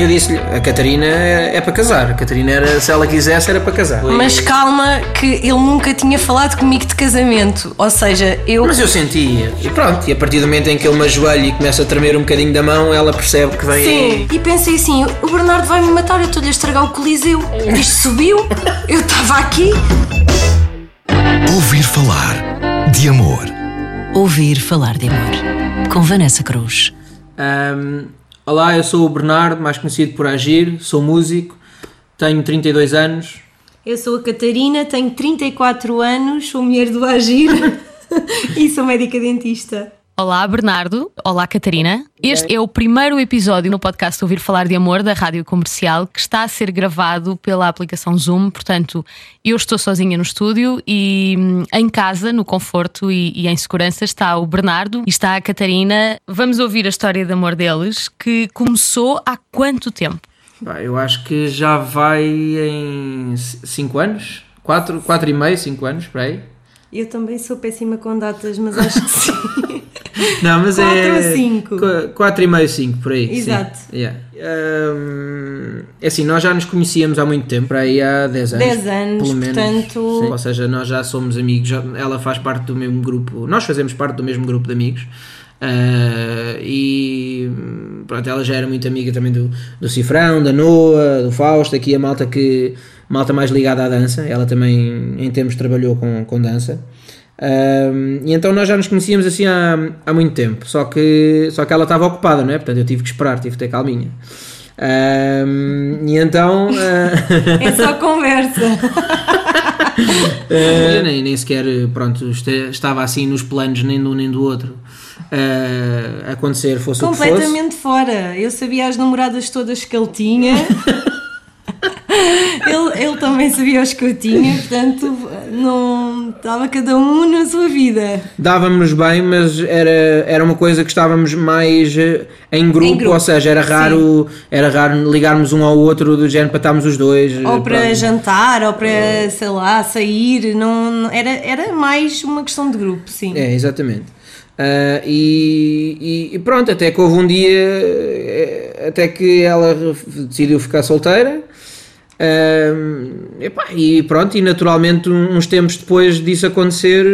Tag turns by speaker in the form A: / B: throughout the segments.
A: e eu disse-lhe: a Catarina é, é para casar. A Catarina, era, se ela quisesse, era para casar.
B: Mas calma, que ele nunca tinha falado comigo de casamento. Ou seja, eu.
A: Mas eu sentia. E pronto, e a partir do momento em que ele me ajoelha e começa a tremer um bocadinho da mão, ela percebe que vem.
B: Sim, e pensei assim: o Bernardo vai me matar, eu estou-lhe a estragar o Coliseu. Isto subiu, eu estava aqui.
C: Ouvir falar de amor.
D: Ouvir falar de amor. Com Vanessa Cruz.
A: Ahm, olá, eu sou o Bernardo, mais conhecido por Agir, sou músico, tenho 32 anos.
B: Eu sou a Catarina, tenho 34 anos, sou mulher do Agir e sou médica dentista.
E: Olá, Bernardo. Olá, Catarina. Este é o primeiro episódio no podcast Ouvir Falar de Amor da Rádio Comercial que está a ser gravado pela aplicação Zoom. Portanto, eu estou sozinha no estúdio e hum, em casa, no conforto e, e em segurança, está o Bernardo e está a Catarina. Vamos ouvir a história de amor deles que começou há quanto tempo?
A: Pá, eu acho que já vai em 5 anos, 4, quatro e meio, 5 anos, por aí.
B: Eu também sou péssima com datas, mas acho que sim.
A: Não, mas
B: Quatro
A: é.
B: ou cinco?
A: 4 e meio, 5, por aí. sim.
B: Exato.
A: Yeah. Ahm, é assim, nós já nos conhecíamos há muito tempo, aí há 10 anos.
B: 10 anos,
A: pelo menos.
B: portanto-
A: Sim. Ou seja, nós já somos amigos, já- ela faz parte do mesmo grupo, nós fazemos parte do mesmo grupo de amigos. Ah, e pronto, ela já era muito amiga também do, do Cifrão, da Noa, do Fausto, aqui a malta que malta mais ligada à dança, ela também em tempos trabalhou com, com dança. Um, e então nós já nos conhecíamos assim há, há muito tempo, só que, só que ela estava ocupada, não é? Portanto eu tive que esperar, tive que ter calminha. Um, e então uh,
B: É só conversa.
A: uh, nem, nem sequer pronto, este- estava assim nos planos nem de um nem do outro uh, acontecer, fosse o que fosse.
B: Completamente fora. Eu sabia as namoradas todas que ele tinha. ele, ele também sabia os que eu tinha, portanto, não estava cada um na sua vida.
A: Dávamos bem, mas era, era uma coisa que estávamos mais eh, em grupo,
B: grupo,
A: ou seja, era raro, era raro ligarmos um ao outro do género para estarmos os dois.
B: Ou
A: eh,
B: para
A: pronto.
B: jantar, ou para, sei lá, sair. Não, era, era mais uma questão de grupo, sim.
A: É, exatamente. E, e- e pronto, até que houve um dia, eh, até que ela decidiu ficar solteira. Ah, epá, e pronto, e naturalmente, uns tempos depois disso acontecer,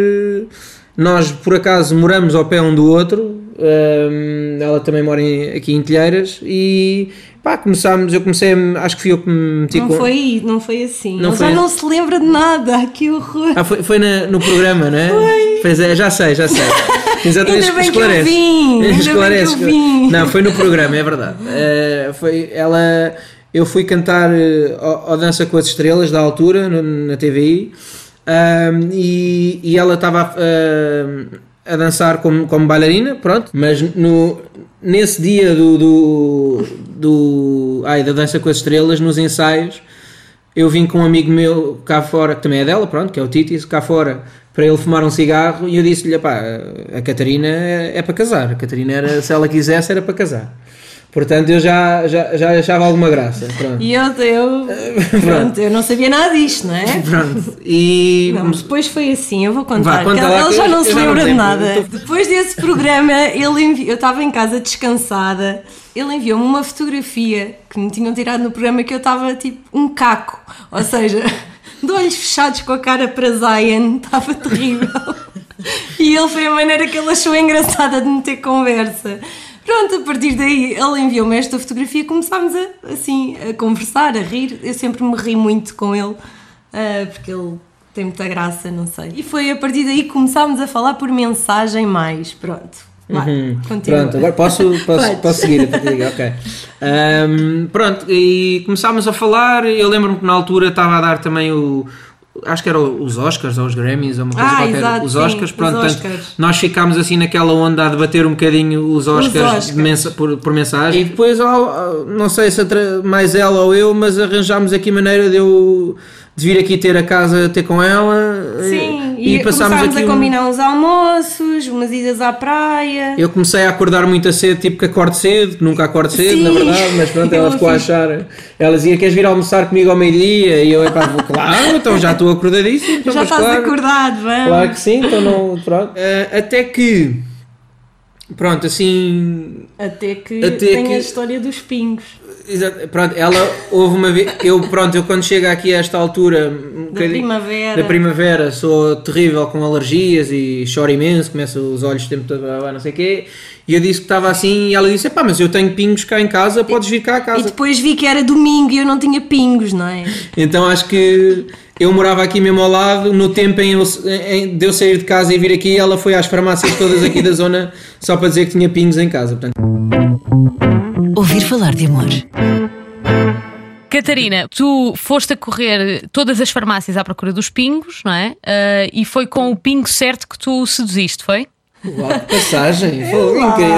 A: nós por acaso moramos ao pé um do outro. ah, ela também mora em- aqui em Telheiras e pá, começámos. Eu comecei, acho que fui eu que me meti
B: Não
A: com.
B: foi, não foi assim.
A: Não
B: Ele
A: foi
B: já não se lembra de nada. Que horror.
A: Ah, foi, foi na- no programa, não é?
B: Foi.
A: Pois é, já sei, já sei. Exatamente,
B: Ainda bem que eu
A: esclarece.
B: vim, ainda bem que
A: Esclarece.
B: eu vim.
A: Não, foi no programa, é verdade. Eh, foi ela. Eu fui cantar eh, ao, ao Dança com as Estrelas da altura, no- na TVI, ahm, e, e ela estava ahm, a dançar como, como bailarina, pronto, mas no, nesse dia do, do, do ai, da Dança com as Estrelas, nos ensaios, eu vim com um amigo meu cá fora, que também é dela, pronto, que é o Titis, cá fora, para ele fumar um cigarro, e eu disse-lhe, pá, a Catarina é, é para casar, a Catarina era, se ela quisesse era para casar. Portanto, eu já, já, já achava alguma graça, pronto.
B: E eu, eu, pronto, eu não sabia nada disto, não é?
A: Pronto, e...
B: Não, depois foi assim, eu vou contar.
A: Vá, conta
B: ele já não se lembra de nada.
A: Tô-
B: Depois desse programa, ele envi... eu estava em casa descansada. Ele enviou-me uma fotografia que me tinham tirado no programa que eu estava tipo um caco. Ou seja, de olhos fechados com a cara para Zion, estava terrível. E ele foi a maneira que ele achou engraçada de meter conversa. Pronto, a partir daí ele enviou-me esta fotografia e começámos a, assim, a conversar, a rir. Eu sempre me ri muito com ele, ah, porque ele tem muita graça, não sei. E foi a partir daí que começámos a falar por mensagem mais. Pronto, vai,
A: Uhum.
B: continua.
A: Pronto, agora posso, posso, posso seguir a partir ok. Ahm, pronto, e começámos a falar. Eu lembro-me que na altura estava a dar também o. Acho que eram os Oscars ou os Grammys ou uma coisa
B: Ah,
A: qualquer.
B: exato,
A: os
B: sim,
A: Oscars,
B: os
A: pronto. portanto,
B: Oscars.
A: nós ficámos assim naquela onda a debater um bocadinho os Oscars,
B: Oscars.
A: de mensa- por, por mensagem. E depois, ao- não sei se mais ela ou eu, mas arranjámos aqui maneira de eu de vir aqui ter a casa, ter com ela.
B: Sim,
A: e,
B: e,
A: passámos
B: começámos
A: aqui
B: a
A: um-
B: combinar uns almoços, umas idas à praia.
A: Eu comecei a acordar muito a cedo, tipo que acordo cedo, que nunca acordo cedo,
B: Sim.
A: na verdade, mas pronto, ela ficou a achar. Ela dizia: Queres vir almoçar comigo ao meio-dia? E eu, epá, vou, claro, então já estou acordadíssimo. Então,
B: Já estás
A: claro,
B: acordado, vamos.
A: Claro que sim, então não. Pronto. Eh, até que pronto, assim.
B: Até que
A: Até
B: tem
A: que-
B: a história dos pingos.
A: Exato, pronto, ela houve uma vez. Eu, pronto, eu quando chego aqui a esta altura. um
B: Da primavera.
A: Da primavera sou terrível com alergias e choro imenso, começo os olhos o tempo todo, não sei o quê. E eu disse que estava assim e ela disse: pá, mas eu tenho pingos cá em casa, podes vir cá a
B: E
A: casa.
B: depois vi que era domingo e eu não tinha pingos, não é?
A: Então acho que eu morava aqui mesmo ao lado, no tempo em, eu, em, de eu sair de casa e vir aqui, ela foi às farmácias todas aqui da zona só para dizer que tinha pingos em casa. Portanto,
D: Ouvir falar de amor.
E: Catarina, tu foste a correr todas as farmácias à procura dos pingos, não é? Ah, e foi com o pingo certo que tu o seduziste, foi?
A: uau, que passagem! Foi incrível!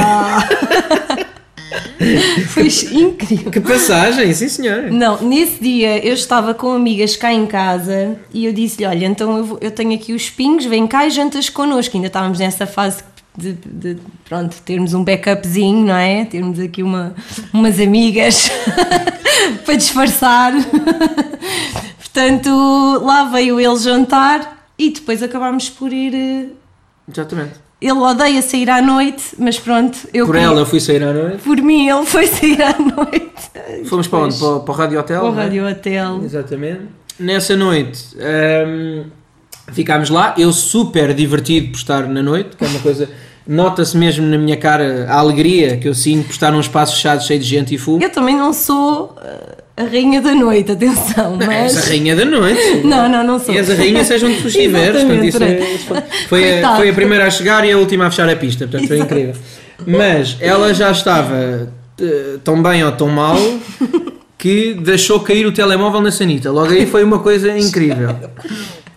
B: Foi incrível.
A: Que passagem, sim senhor!
B: Não, nesse dia eu estava com amigas cá em casa e eu disse-lhe: Olha, então eu, vou- eu tenho aqui os pingos, vem cá e jantas connosco. Ainda estávamos nessa fase de, de, pronto, termos um backupzinho, não é? Termos aqui uma, umas amigas para disfarçar. Portanto, lá veio ele jantar e depois acabámos por ir. eh,
A: Exatamente.
B: Ele odeia sair à noite, mas pronto, eu
A: Por ela eu fui sair à noite.
B: por mim ele foi sair à noite.
A: Fomos para onde? Para, o- para o Rádio Hotel?
B: Para o
A: é?
B: Rádio Hotel.
A: Exatamente. Nessa noite hum, ficámos lá, eu super divertido por estar na noite, que é uma coisa. Nota-se mesmo na minha cara a alegria que eu sinto por estar num espaço fechado cheio de gente e fumo.
B: Eu também não sou uh, a rainha da noite, atenção, mas.
A: És a rainha da noite.
B: Não, não, não sou.
A: És a rainha, seja onde tu estiveres. É- foi, a, foi a primeira a chegar e a última a fechar a pista. Portanto, foi incrível. Mas ela já estava eh, tão bem ou tão mal que deixou cair o telemóvel na sanita. Logo aí foi uma coisa incrível.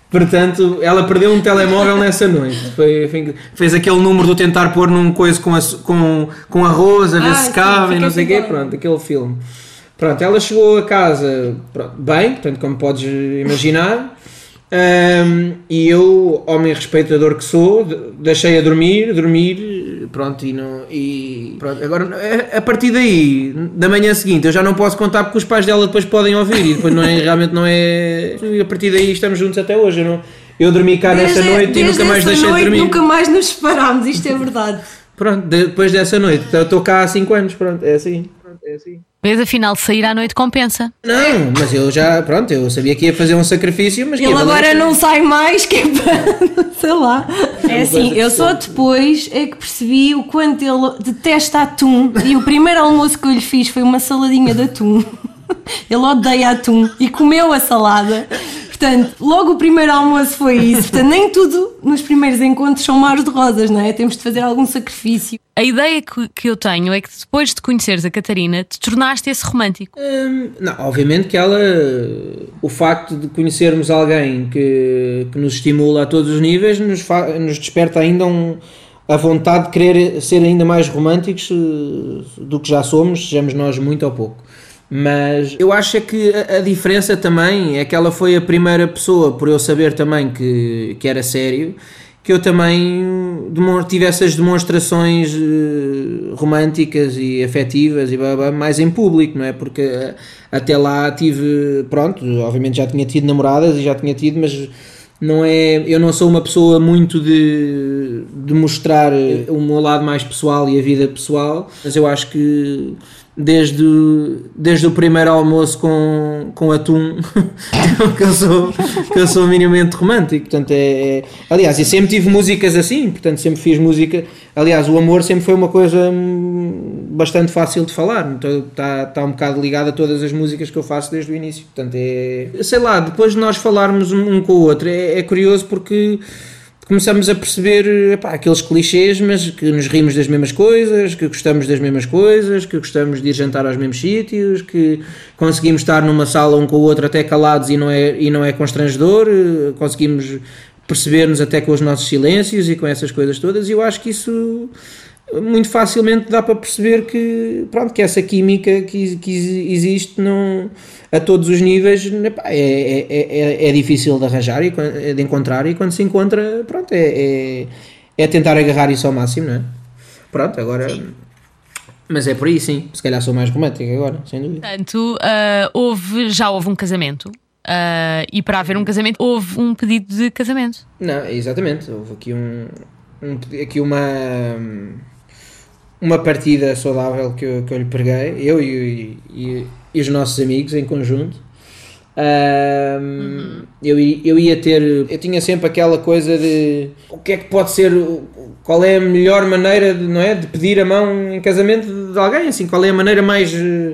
A: Portanto, ela perdeu um telemóvel nessa noite. Foi, fez aquele número do tentar pôr num coisa com, a- com, com arroz, a ver
B: Ah,
A: se cabe e não sei o quê. Pronto, aquele filme. Pronto, ela chegou a casa pronto, bem, portanto, como podes imaginar. Ahm, e eu, homem respeitador que sou, de- deixei a dormir, dormir, pronto, e, não, e pronto. Agora, a- partir daí, da manhã seguinte, eu já não posso contar porque os pais dela depois podem ouvir e depois não é, realmente não é. E a partir daí estamos juntos até hoje. Eu, não, eu dormi cá nessa noite e nunca mais deixei
B: noite,
A: de dormir.
B: Nunca mais nos separámos, isto é verdade.
A: Pronto, depois dessa noite, estou cá há 5 anos, pronto, é assim. Pronto, é assim.
E: Vês, afinal, sair à noite compensa.
A: Não, mas eu já, pronto, eu sabia que ia fazer um sacrifício, mas
B: Ele agora não sai mais, que é para. sei lá. É assim,
A: coisa
B: eu só depois é que percebi o quanto ele detesta atum. E o primeiro almoço que eu lhe fiz foi uma saladinha de atum. Ele odeia atum e comeu a salada. Portanto, logo o primeiro almoço foi isso. Portanto, nem tudo nos primeiros encontros são mares de rosas, não é? Temos de fazer algum sacrifício.
E: A ideia que, que eu tenho é que depois de conheceres a Catarina, te tornaste esse romântico.
A: Hum, não, obviamente que ela, o facto de conhecermos alguém que, que nos estimula a todos os níveis, nos, nos desperta ainda um, a vontade de querer ser ainda mais românticos eh, do que já somos, sejamos nós muito ou pouco. Mas eu acho é que a, a diferença também é que ela foi a primeira pessoa, por eu saber também que, que era sério, que eu também tive essas demonstrações eh, românticas e afetivas e blá, blá, mais em público, não é? Porque eh, até lá tive, pronto, obviamente já tinha tido namoradas e já tinha tido, mas não é, eu não sou uma pessoa muito de, de mostrar eh, o meu lado mais pessoal e a vida pessoal, mas eu acho que desde, desde o primeiro almoço com, com atum que, eu sou, que eu sou minimamente romântico. Portanto, é, é- aliás, e sempre tive músicas assim, portanto, sempre fiz música. Aliás, o amor sempre foi uma coisa hum, bastante fácil de falar, então está tá um bocado ligado a todas as músicas que eu faço desde o início. Portanto, é sei lá, depois de nós falarmos um com o outro, é, é curioso porque começamos a perceber epá, aqueles clichês, mas que nos rimos das mesmas coisas, que gostamos das mesmas coisas, que gostamos de ir jantar aos mesmos sítios, que conseguimos estar numa sala um com o outro até calados e não é, e não é constrangedor, eh, conseguimos perceber-nos até com os nossos silêncios e com essas coisas todas, e eu acho que isso muito facilmente dá para perceber que, pronto, que essa química que, que existe não, a todos os níveis epá, é, é, é, é difícil de arranjar e de encontrar e quando se encontra, pronto, é, é, é tentar agarrar isso ao máximo, não é? Pronto, agora... Mas é por aí sim, se calhar sou mais romântico agora, sem dúvida.
E: Portanto, ah, houve, já houve um casamento. ah, e para haver um casamento, houve um pedido de casamento.
A: Não, exatamente, houve aqui um, um aqui uma uma partida saudável que eu, que eu lhe preguei, eu e, e, e os nossos amigos em conjunto. Um, eu, i- eu ia ter, eu tinha sempre aquela coisa de o que é que pode ser, qual é a melhor maneira de, não é, de pedir a mão em casamento de alguém, assim, qual é a maneira mais,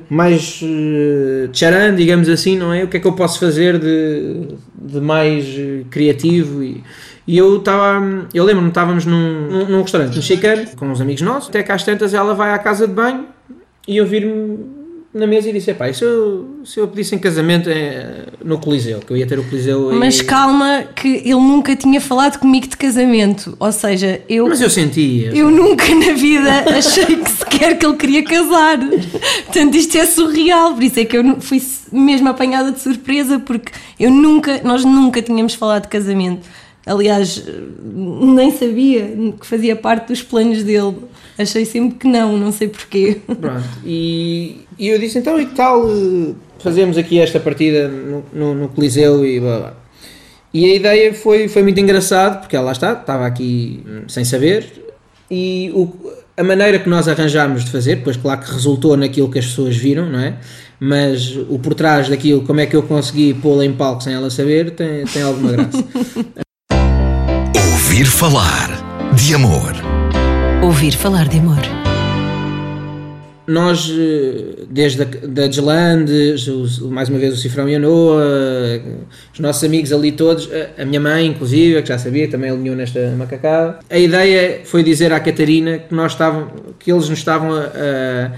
A: mais eh, tcharam, digamos assim, não é? O que é que eu posso fazer de, de mais eh, criativo e, e eu estava, eu lembro-me, estávamos num, num, num restaurante mexicano com uns amigos nossos, até que às tantas ela vai à casa de banho e eu vir-me na mesa e disse: Pá, e se eu, se eu pedisse em casamento eh, no Coliseu, que eu ia ter o Coliseu.
B: Mas calma, que ele nunca tinha falado comigo de casamento. Ou seja, eu.
A: Mas eu sentia.
B: Eu nunca na vida achei que sequer que ele queria casar. Portanto, isto é surreal. Por isso é que eu fui mesmo apanhada de surpresa, porque eu nunca, nós nunca tínhamos falado de casamento. Aliás, nem sabia que fazia parte dos planos dele. Achei sempre que não, não sei porquê.
A: Pronto. E, e eu disse: Então, e tal eh, fazemos aqui esta partida no, no, no Coliseu e blá blá. E a ideia foi, foi muito engraçado, porque ela lá está, estava aqui hum, sem saber. E o, a maneira que nós arranjámos de fazer, pois claro que resultou naquilo que as pessoas viram, não é? Mas o por trás daquilo, como é que eu consegui pô-la em palco sem ela saber, tem, tem alguma graça.
C: Ouvir falar de amor.
D: Ouvir falar de amor.
A: Nós, eh, desde a da Deslandes, mais uma vez o Cifrão e a Noa, os nossos amigos ali todos, a- a minha mãe, inclusive, que já sabia, também alinhou nesta macacada. A ideia foi dizer à Catarina que nós estavam, que eles nos estavam a, a-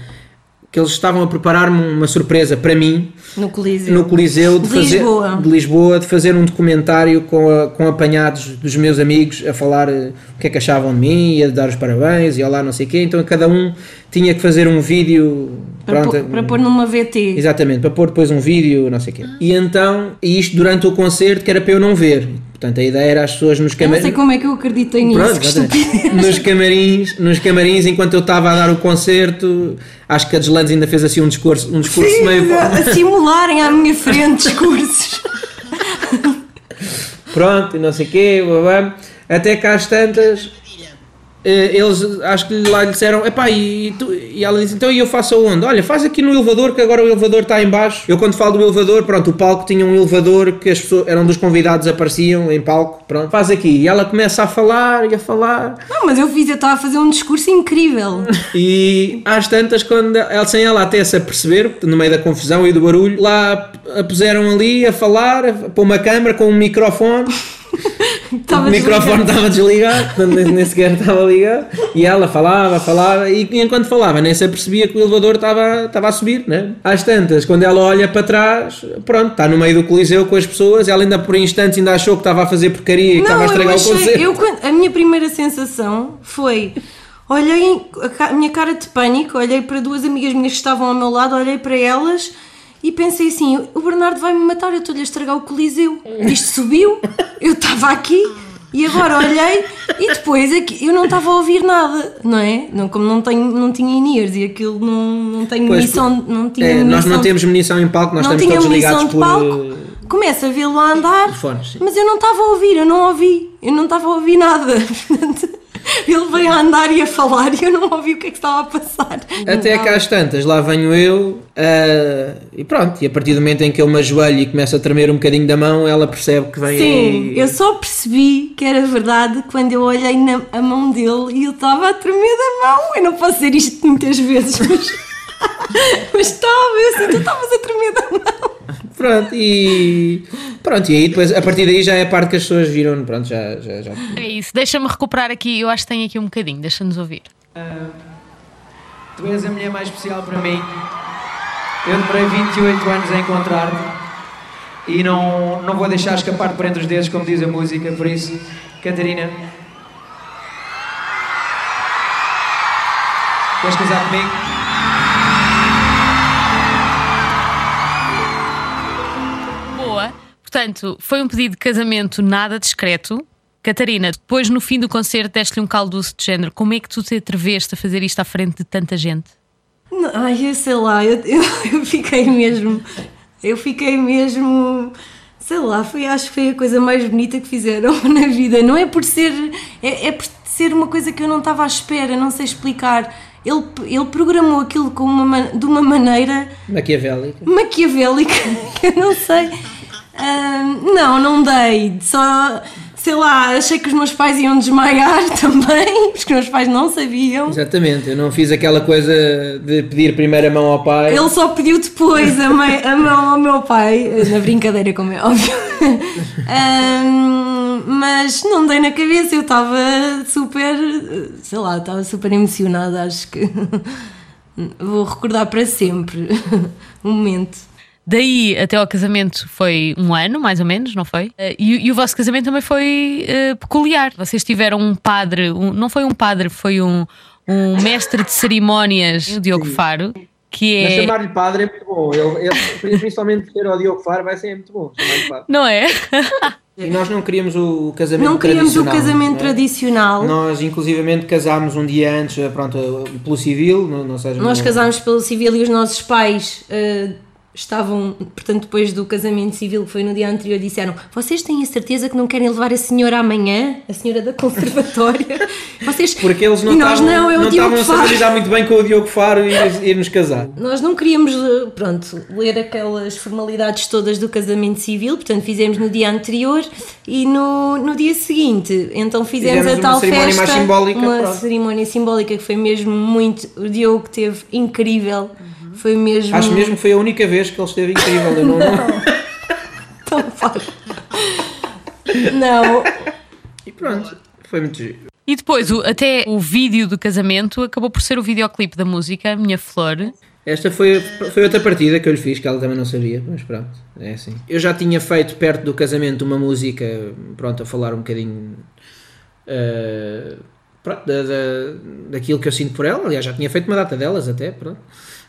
A: que eles estavam a preparar-me uma surpresa para mim
B: No Coliseu.
A: no Coliseu de, fazer,
B: Lisboa.
A: de Lisboa, de fazer um documentário com, a- com apanhados dos meus amigos a falar eh, o que é que achavam de mim e a dar os parabéns e olá não sei o quê. Então cada um tinha que fazer um vídeo
B: Para,
A: pronto,
B: pôr, para pôr numa VT.
A: Exatamente, para pôr depois um vídeo, não sei o quê. E então, e isto durante o concerto que era para eu não ver. Portanto, a ideia era as pessoas nos
B: Eu não
A: camarins.
B: sei como é que eu acreditei nisso.
A: Pronto, nos camarins, nos camarins, enquanto eu estava a dar o concerto, acho que a Deslandes ainda fez assim um discurso, um discurso
B: Sim,
A: meio
B: a simularem à minha frente discursos.
A: pronto, e não sei o quê, blá, blá. até que às tantas eles acho que lá lhe disseram epá, e, tu, e ela disse então e eu faço aonde? Olha, faz aqui no elevador que agora o elevador está em baixo eu quando falo do elevador, pronto, o palco tinha um elevador que as pessoas, eram dos convidados apareciam em palco, pronto, faz aqui e ela começa a falar e a falar
B: Não, mas eu fiz, eu estava a fazer um discurso incrível.
A: e às tantas, quando ela, sem ela até se aperceber, no meio da confusão e do barulho, lá a puseram ali a falar, a pôr uma câmara com um microfone.
B: Estava
A: o microfone estava desligado, nem, sequer estava ligado. E ela falava, falava, e enquanto falava, nem se apercebia que o elevador estava, estava a subir, né? Às tantas, quando ela olha para trás, pronto, está no meio do coliseu com as pessoas, ela ainda por instantes ainda achou que estava a fazer porcaria e que estava a estragar o
B: achei,
A: concerto.
B: eu, a minha primeira sensação foi, olhei, a minha cara de pânico, olhei para duas amigas minhas que estavam ao meu lado, olhei para elas e pensei assim, o Bernardo vai me matar, eu estou-lhe a estragar o coliseu. Isto subiu, eu estava aqui e agora olhei e depois aqui, eu não estava a ouvir nada, não é? Não, como não, tenho, não tinha in-ears e aquilo não, não tenho
A: Pois,
B: munição, não tinha
A: É, nós não
B: munição-
A: temos munição em palco, nós estamos todos
B: munição
A: ligados
B: de
A: por.
B: palco. Começo a vê-lo a andar,
A: Fones,
B: mas eu não estava a ouvir, eu não ouvi, eu não estava a ouvir nada. Ele veio a andar e a falar e eu não ouvi o que é que estava a passar.
A: Até que às tantas, lá venho eu ah, e pronto, e a partir do momento em que eu me ajoelho e começo a tremer um bocadinho da mão, ela percebe que vem
B: Sim,
A: aí.
B: eu só percebi que era verdade quando eu olhei na a mão dele e ele estava a tremer da mão. Eu não posso dizer isto muitas vezes, mas, mas estava, eu assim, tu estavas a tremer da mão.
A: Pronto, e pronto, e aí depois a partir daí já é a parte que as pessoas viram, pronto, já, já, já.
E: É isso, deixa-me recuperar aqui, eu acho que tenho aqui um bocadinho, deixa-nos ouvir.
F: Tu és a mulher mais especial para mim. Eu demorei 28 anos a encontrar-te e não, não vou deixar escapar por entre os dedos, como diz a música, por isso, Catarina. Queres casar comigo?
E: Portanto, foi um pedido de casamento nada discreto. Catarina, depois no fim do concerto deste-lhe um caldoço de género. Como é que tu te atreveste a fazer isto à frente de tanta gente?
B: Não, Ai, eu sei lá, eu, eu, eu fiquei mesmo. Eu fiquei mesmo. Sei lá, foi, acho que foi a coisa mais bonita que fizeram na vida. Não é por ser. É, é por ser uma coisa que eu não estava à espera, não sei explicar. ele, ele programou aquilo com uma, de uma maneira
A: Maquiavélica.
B: maquiavélica, que eu não sei. Não, não dei. Só, sei lá, achei que os meus pais iam desmaiar também, porque os meus pais não sabiam.
A: Exatamente, eu não fiz aquela coisa de pedir primeiro a mão ao pai.
B: Ele só pediu depois a, mãe- a mão ao meu pai, na brincadeira, como é óbvio. Mas não dei na cabeça, eu estava super, sei lá, estava super emocionada, acho que vou recordar para sempre o momento.
E: Daí até ao casamento foi um ano, mais ou menos, não foi? Eh, E, e o vosso casamento também foi eh, peculiar. Vocês tiveram um padre, um- não foi um padre, foi um, um mestre de cerimónias, o Diogo Faro, que
A: Mas
E: é.
A: chamar-lhe padre é muito bom. Ele, ele- principalmente ter ao Diogo Faro vai ser muito bom. chamar-lhe padre.
E: Não é?
A: E nós não queríamos o casamento
B: Não queríamos o
A: tradicional,
B: casamento
A: não é?
B: tradicional.
A: Nós, inclusivamente, casámos um dia antes, eh, pronto, pelo civil, não, não seja...
B: Nós
A: não-
B: casámos pelo civil e os nossos pais eh, estavam, portanto, depois do casamento civil, que foi no dia anterior, disseram: Vocês têm a certeza que não querem levar a senhora amanhã? A senhora da conservatória? Vocês...
A: Porque eles não
B: nós
A: estavam,
B: não, é o
A: não
B: Diogo
A: estavam a lidar muito bem com o Diogo Faro e ir- ir-nos casar.
B: Nós não queríamos, eh, pronto, ler aquelas formalidades todas do casamento civil, portanto fizemos no dia anterior e no, no dia seguinte, então fizemos,
A: Fizemos
B: a
A: uma
B: tal
A: cerimónia
B: festa,
A: mais simbólica,
B: uma
A: pronto.
B: cerimónia simbólica que foi mesmo muito, o Diogo teve incrível, foi mesmo...
A: Acho mesmo que foi a única vez que ele esteve incrível. Eu não, não-.
B: Não,
A: E pronto, foi muito giro.
E: E depois, o- até o vídeo do casamento acabou por ser o videoclipe da música Minha Flor.
A: Esta foi, foi outra partida que eu lhe fiz, que ela também não sabia, mas pronto, é assim. Eu já tinha feito perto do casamento uma música, pronto, a falar um bocadinho eh, pronto, da, da- daquilo que eu sinto por ela, aliás, já tinha feito uma data delas até, pronto.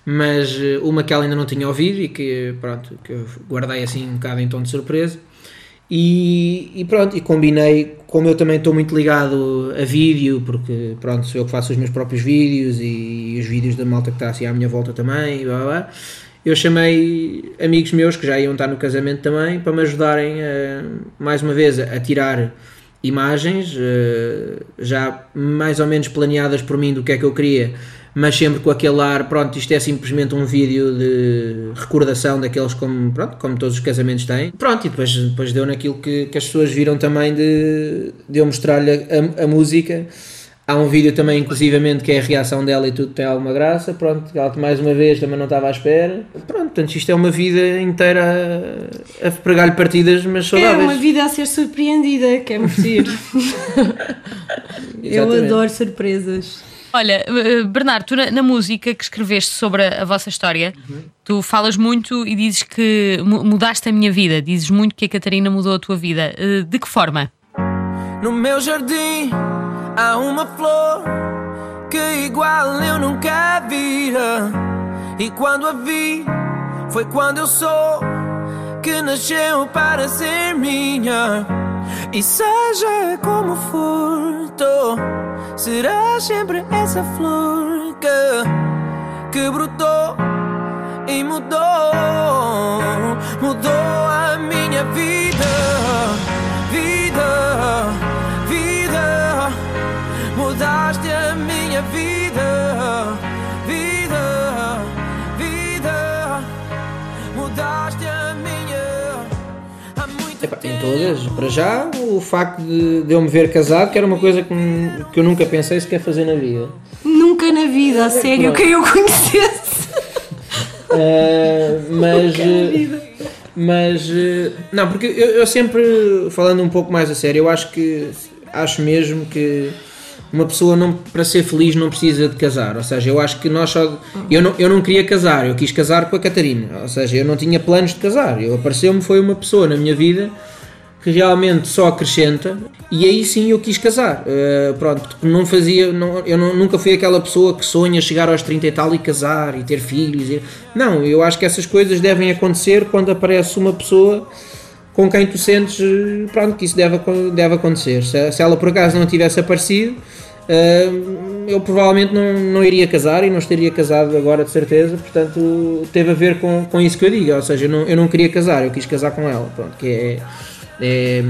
A: Mas eh, uma que ela ainda não tinha ouvido e que, pronto, que eu guardei assim um bocado em tom de surpresa. E, e pronto, e combinei, como eu também estou muito ligado a vídeo, porque pronto, sou eu que faço os meus próprios vídeos e, os vídeos da malta que está assim à minha volta também, e blá, blá, eu chamei amigos meus que já iam estar no casamento também para me ajudarem a, mais uma vez a tirar imagens eh, já mais ou menos planeadas por mim do que é que eu queria mas sempre com aquele ar, pronto, isto é simplesmente um vídeo de recordação daqueles como, pronto, como todos os casamentos têm. Pronto, e depois, depois deu naquilo que, que as pessoas viram também de, de eu mostrar-lhe a, a música. Há um vídeo também, inclusivamente, que é a reação dela e tudo tem alguma graça. Pronto, ela mais uma vez também não estava à espera. Pronto, portanto, isto é uma vida inteira a, a pregar-lhe partidas, mas
B: é
A: saudáveis.
B: uma vida a ser surpreendida, que é giro. Eu adoro surpresas.
E: Olha, eh, Bernardo, tu na, na música que escreveste sobre a, a vossa história, tu falas muito e dizes que mu- mudaste a minha vida, dizes muito que a Catarina mudou a tua vida. Eh, De que forma?
G: No meu jardim há uma flor que igual eu nunca vira. E quando a vi, foi quando eu sou que nasceu para ser minha. E seja como for, tô, será sempre essa flor que, que brotou e mudou, mudou a minha vida,
A: em todas, para já, o facto de, de eu me ver casado, que era uma coisa que, que eu nunca pensei sequer fazer na vida.
B: Nunca na vida, a sério, quem eu conhecesse.
A: Uh, mas. uh, Mas. uh, Não, porque eu, eu sempre, falando um pouco mais a sério, eu acho que. Acho mesmo que. Uma pessoa não, para ser feliz não precisa de casar, ou seja, eu acho que nós só. Eu não, eu não queria casar, eu quis casar com a Catarina, ou seja, eu não tinha planos de casar. Eu apareceu-me foi uma pessoa na minha vida que realmente só acrescenta e aí sim eu quis casar. Uh, pronto, não fazia, não, eu não- nunca fui aquela pessoa que sonha chegar aos 30 e tal e casar e ter filhos. e- não, eu acho que essas coisas devem acontecer quando aparece uma pessoa com quem tu sentes eh, pronto, que isso deve, deve acontecer. Se, se ela por acaso não tivesse aparecido, eh, eu provavelmente não, não iria casar e não estaria casado agora de certeza, portanto teve a ver com, com isso que eu digo, ou seja, eu não, eu não queria casar, eu quis casar com ela, pronto, que é, é,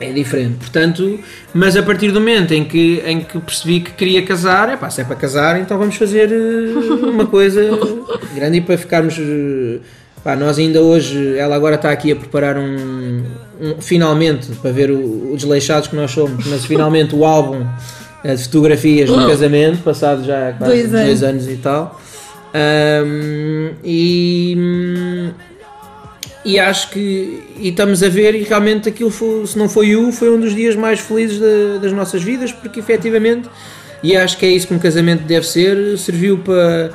A: é diferente. Portanto, mas a partir do momento em que, em que percebi que queria casar, é pá, se é para casar, então vamos fazer eh, uma coisa grande e para ficarmos. Pá, nós ainda hoje, ela agora está aqui a preparar um, um- finalmente, para ver o, o desleixados que nós somos, mas finalmente o álbum eh, de fotografias do casamento, passado já quase
B: Dois anos.
A: dois anos e tal. Ahm, e, e acho que e estamos a ver e realmente aquilo foi, se não foi o, foi um dos dias mais felizes da- das nossas vidas, porque efetivamente, e acho que é isso que um casamento deve ser, serviu para,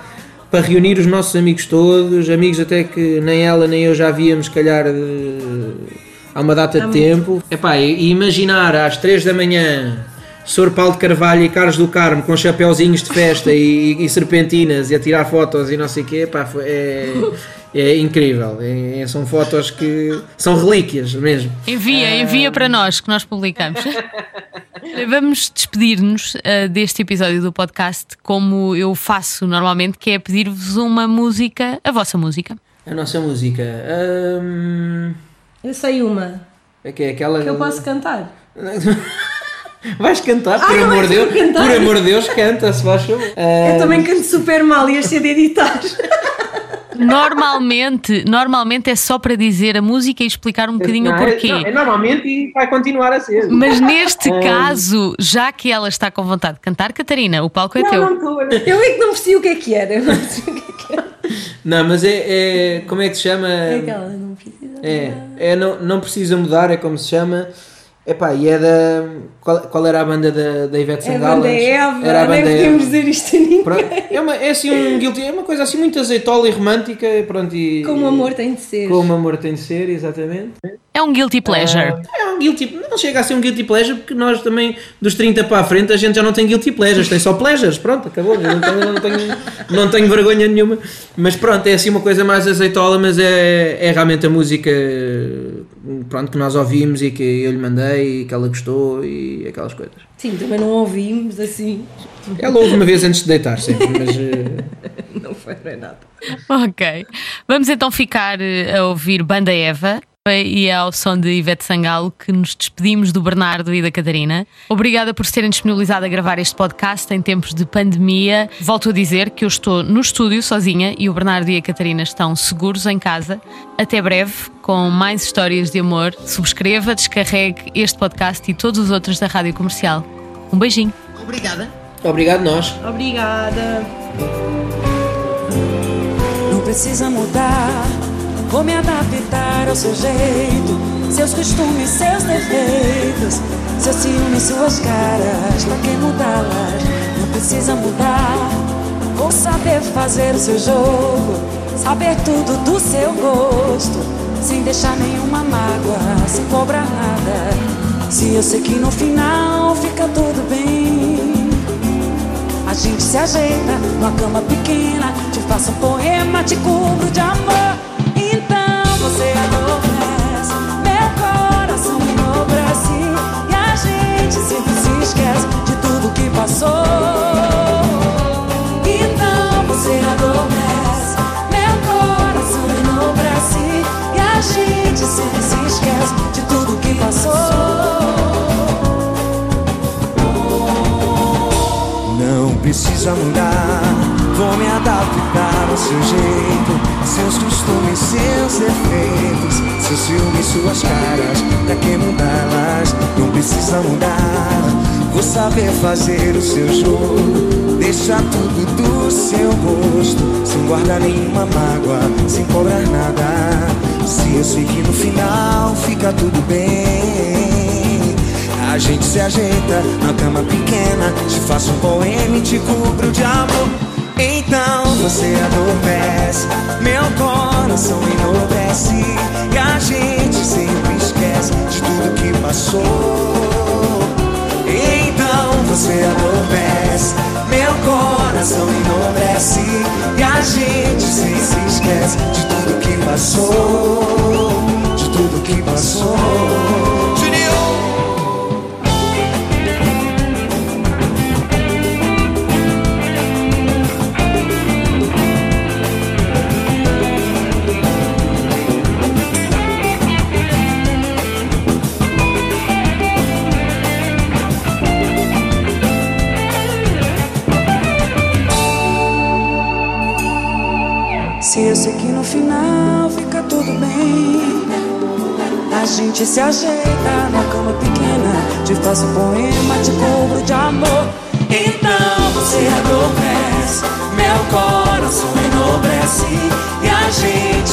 A: para reunir os nossos amigos todos, amigos até que nem ela nem eu já víamos, calhar, eh, há uma data de tempo. Epá, e, e imaginar às 3 da manhã Sr. Paulo de Carvalho e Carlos do Carmo com chapéuzinhos de festa e, e serpentinas e a tirar fotos e não sei o quê, pá, foi- é, é incrível. É- é- são fotos que são relíquias mesmo.
E: Envia, envia para nós que nós publicamos. Vamos despedir-nos uh, deste episódio do podcast como eu faço normalmente, que é pedir-vos uma música, a vossa música.
A: A nossa música. hum,
B: Eu sei uma
A: é que é aquela.
B: que eu posso cantar.
A: Vais cantar, por
B: Ah,
A: amor de Deus.
B: cantar?
A: Por amor de Deus, canta, se faz favor.
B: Eu também canto super mal e este é de editar.
E: Normalmente, normalmente é só para dizer a música e explicar um bocadinho o
A: não, é-
E: porquê.
A: não, é normalmente e vai continuar a ser.
E: Mas neste caso, já que ela está com vontade de cantar, Catarina, o palco é teu.
B: Não, não. Eu é que não percebi o que é que era. Não percebi o que é que era.
A: Não, mas é, é- Como é que se chama?
B: É aquela, não precisa.
A: É, é não, não precisa mudar, é como se chama. Epá, e é da. Qual, qual era a banda da, da Ivete
B: É a
A: Sangalo?
B: banda
A: antes?
B: Eva,
A: Era a
B: nem
A: banda
B: podíamos
A: Eva.
B: dizer isto a ninguém.
A: Pronto, É, uma, é assim um guilty, é uma coisa assim muito azeitola e romântica, pronto, e,
B: Como o amor tem de ser.
A: Como amor tem de ser, exatamente.
E: É um guilty pleasure.
A: É um guilty, não chega a ser um guilty pleasure porque nós também, dos 30 para a frente, a gente já não tem guilty pleasures, tem só pleasures, pronto, acabou, eu não tenho, não tenho, não tenho vergonha nenhuma. Mas pronto, é assim uma coisa mais azeitola, mas é, é realmente a música pronto, que nós ouvimos e que eu lhe mandei e que ela gostou e aquelas coisas.
B: Sim, também não ouvimos assim.
A: Ela ouve uma vez antes de deitar sempre, mas eh,
B: Não foi para nada.
E: Ok. Vamos então ficar eh, a ouvir Banda Eva. E é ao som de Ivete Sangalo que nos despedimos do Bernardo e da Catarina. Obrigada por se terem disponibilizado a gravar este podcast em tempos de pandemia. Volto a dizer que eu estou no estúdio sozinha e o Bernardo e a Catarina estão seguros em casa. Até breve, com mais histórias de amor. Subscreva, descarregue este podcast e todos os outros da Rádio Comercial. Um beijinho.
A: obrigado nós.
B: Obrigada.
H: Não precisa mudar, vou me adaptar ao seu jeito, seus costumes, seus defeitos, seus ciúmes, suas caras, pra que mudá-las? Não precisa mudar, vou saber fazer o seu jogo, saber tudo do seu gosto, sem deixar nenhuma mágoa, sem cobrar nada. Se eu sei que no final fica tudo bem. A gente se ajeita numa cama pequena, te faço um poema, te cubro de amor. Sempre se esquece de tudo que passou. Então você adormece, meu coração enobrece e a gente sempre se esquece de tudo que passou.
G: Não precisa mudar, vou me adaptar ao seu jeito, seus costumes, seus defeitos, seus ciúmes, suas caras, pra que mudá-las? Precisa mudar, vou saber fazer o seu jogo, deixar tudo do seu gosto, sem guardar nenhuma mágoa, sem cobrar nada. Se eu sei que no final fica tudo bem. A gente se ajeita na cama pequena. Te faço um poema e te cubro de amor. Então você adormece. Meu coração enobrece E a gente sempre tudo que passou. Então você adormece Meu coração enobrece E a gente sempre esquece De tudo que passou De tudo que passou
H: gente se ajeita na cama pequena. Te faço um poema, te cobro de amor. Então você adormece, meu coração enobrece e a gente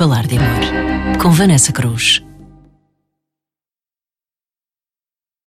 D: falar de amor. Com Vanessa Cruz.